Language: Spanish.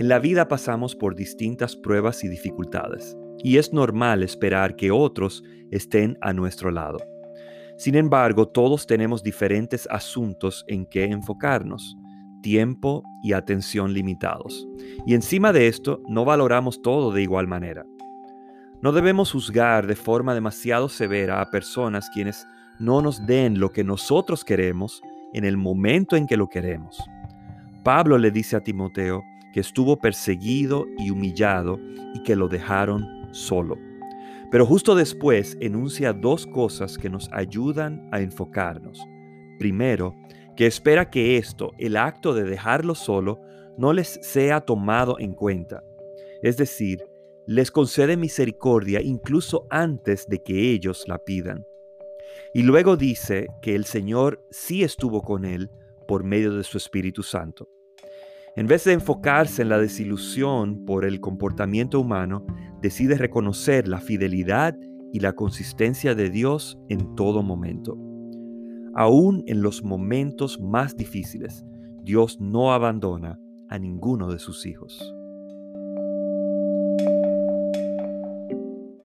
En la vida pasamos por distintas pruebas y dificultades, y es normal esperar que otros estén a nuestro lado. Sin embargo, todos tenemos diferentes asuntos en que enfocarnos, tiempo y atención limitados. Y encima de esto, no valoramos todo de igual manera. No debemos juzgar de forma demasiado severa a personas quienes no nos den lo que nosotros queremos en el momento en que lo queremos. Pablo le dice a Timoteo que estuvo perseguido y humillado y que lo dejaron solo. Pero justo después enuncia dos cosas que nos ayudan a enfocarnos. Primero, que espera que esto, el acto de dejarlo solo, no les sea tomado en cuenta. Es decir, les concede misericordia incluso antes de que ellos la pidan. Y luego dice que el Señor sí estuvo con él por medio de su Espíritu Santo. En vez de enfocarse en la desilusión por el comportamiento humano, decide reconocer la fidelidad y la consistencia de Dios en todo momento. Aún en los momentos más difíciles, Dios no abandona a ninguno de sus hijos.